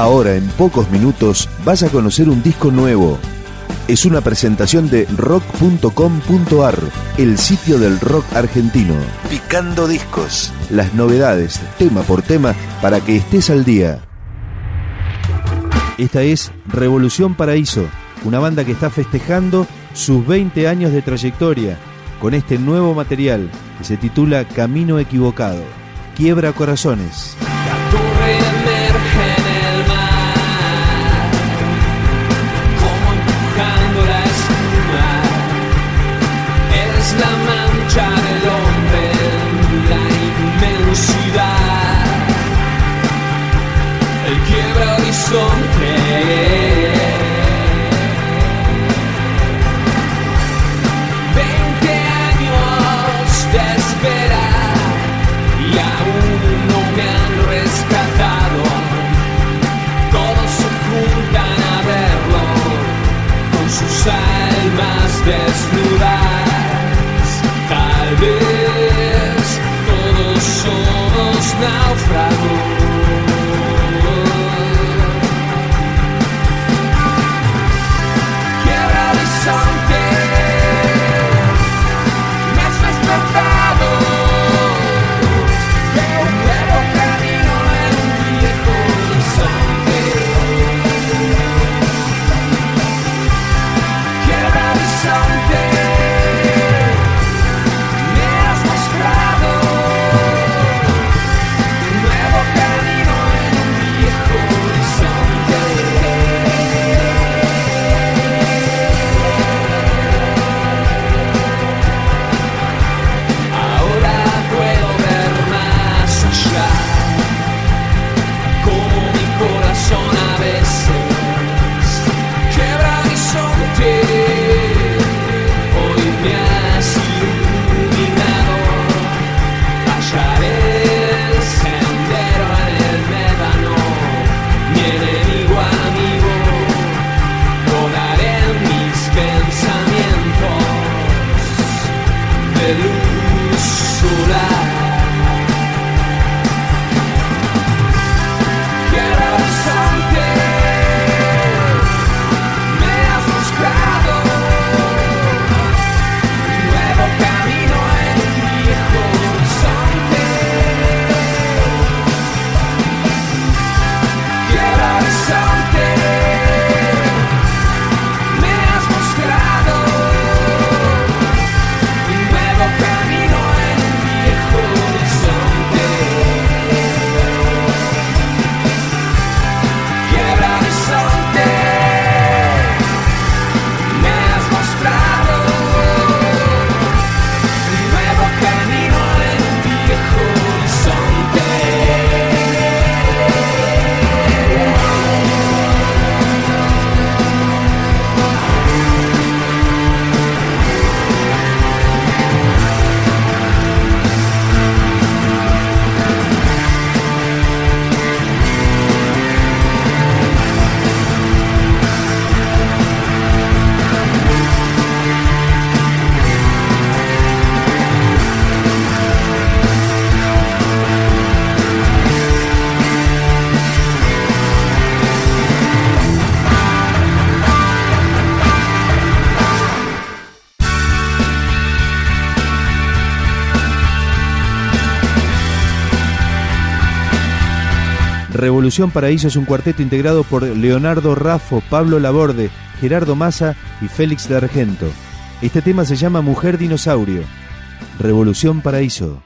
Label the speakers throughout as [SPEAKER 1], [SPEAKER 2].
[SPEAKER 1] Ahora, en pocos minutos, vas a conocer un disco nuevo. Es una presentación de rock.com.ar, el sitio del rock argentino. Picando discos. Las novedades, tema por tema, para que estés al día. Esta es Revolución Paraíso, una banda que está festejando sus 20 años de trayectoria con este nuevo material que se titula Camino Equivocado. Quiebra Corazones. desnudas. Tal vez todos somos náufragos. Revolución Paraíso es un cuarteto integrado por Leonardo Raffo, Pablo Laborde, Gerardo Massa y Félix de Argento. Este tema se llama Mujer Dinosaurio. Revolución Paraíso.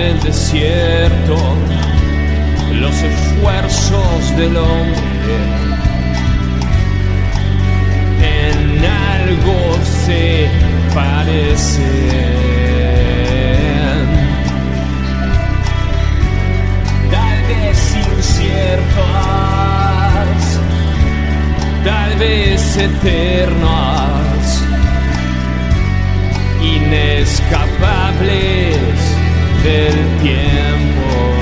[SPEAKER 1] Desierto los esfuerzos del hombre en algo se parecen. Tal vez inciertos, tal vez eternos, inescapables del tiempo.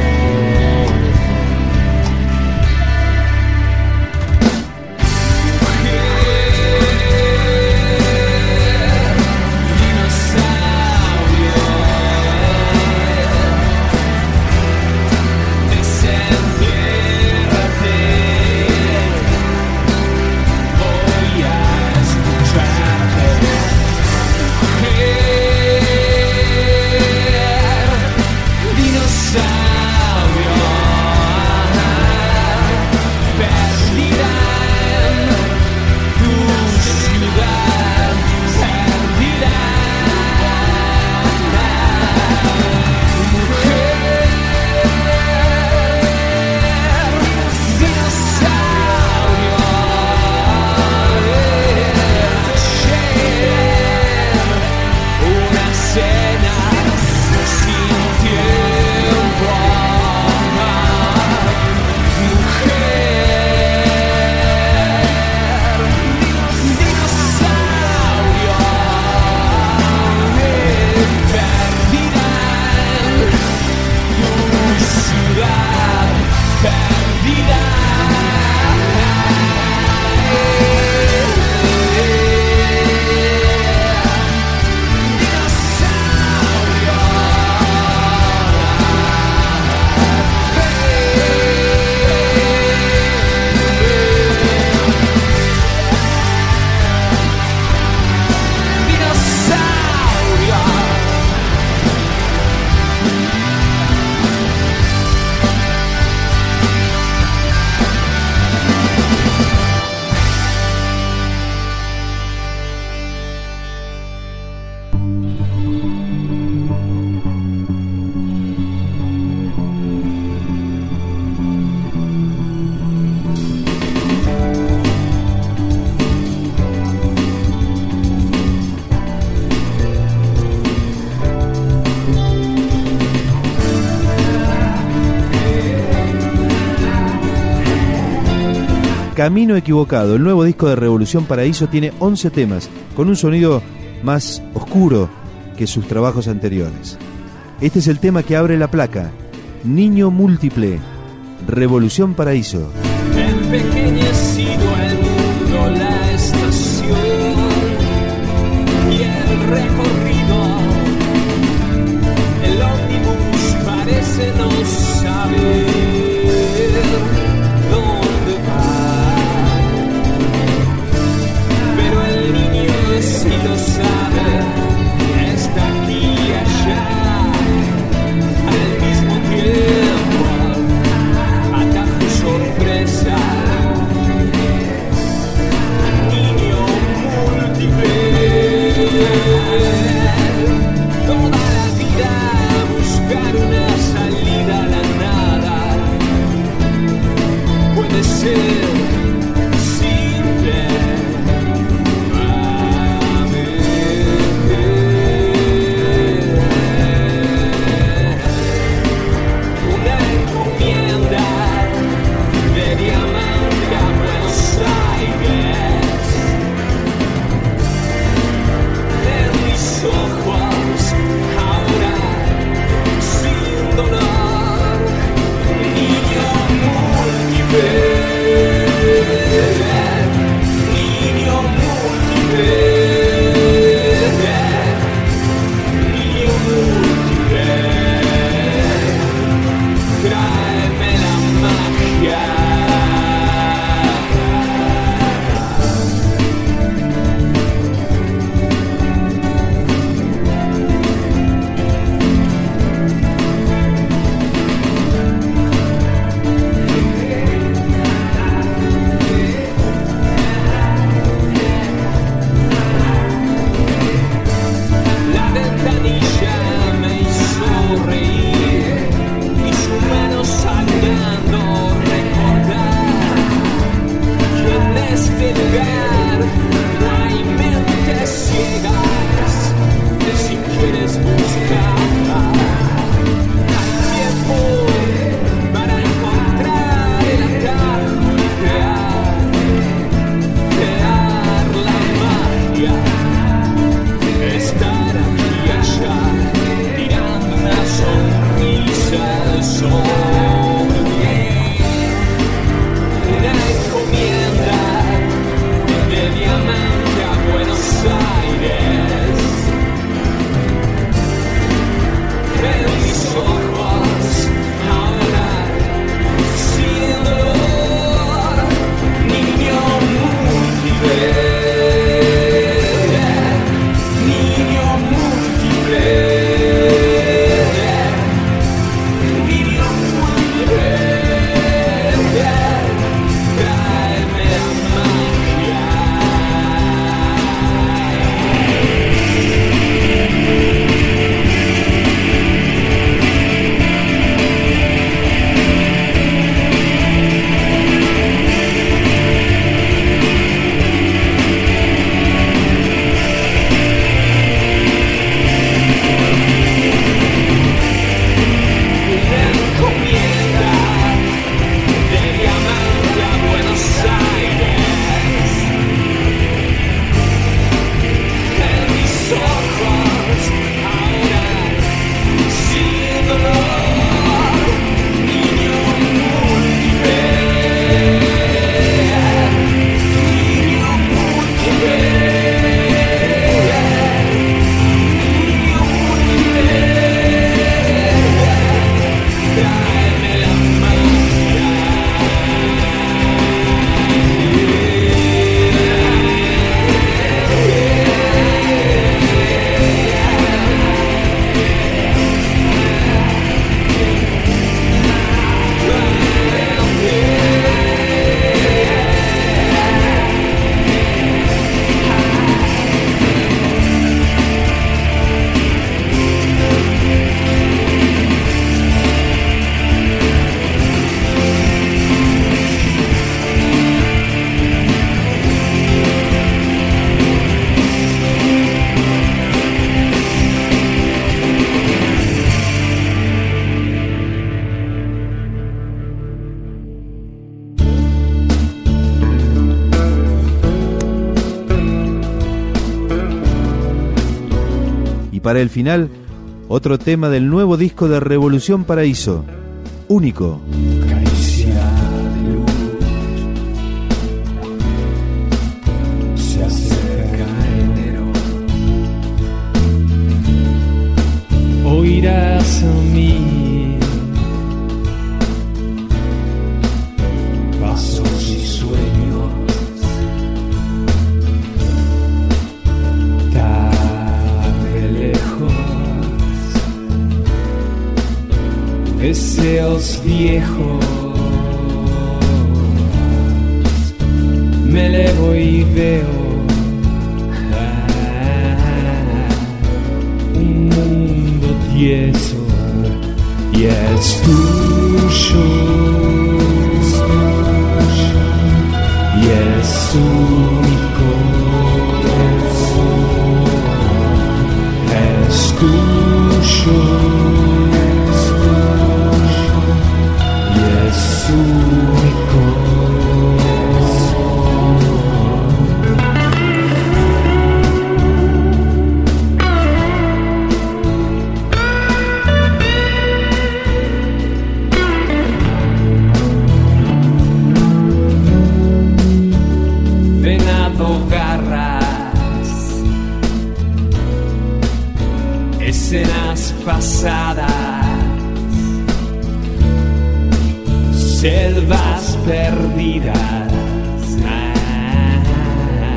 [SPEAKER 2] Camino Equivocado, el nuevo disco de Revolución Paraíso, tiene 11 temas, con un sonido más oscuro que sus trabajos anteriores. Este es el tema que abre la placa, Niño Múltiple, Revolución Paraíso. Para el final, otro tema del nuevo disco de Revolución Paraíso. Único.
[SPEAKER 1] Deseos viejos. Me elevo y veo ah, un mundo tieso y es tuyo. Y es único. Es tuyo. Es selvas perdidas, ah,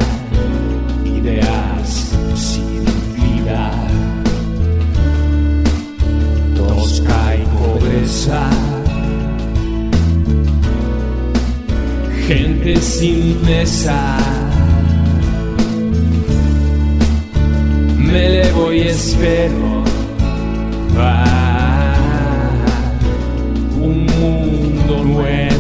[SPEAKER 1] ideas sin vida, tosca y pobreza, gente sin mesa. Me elevo y espero. Mundo nuevo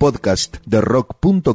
[SPEAKER 2] podcast de rock.com.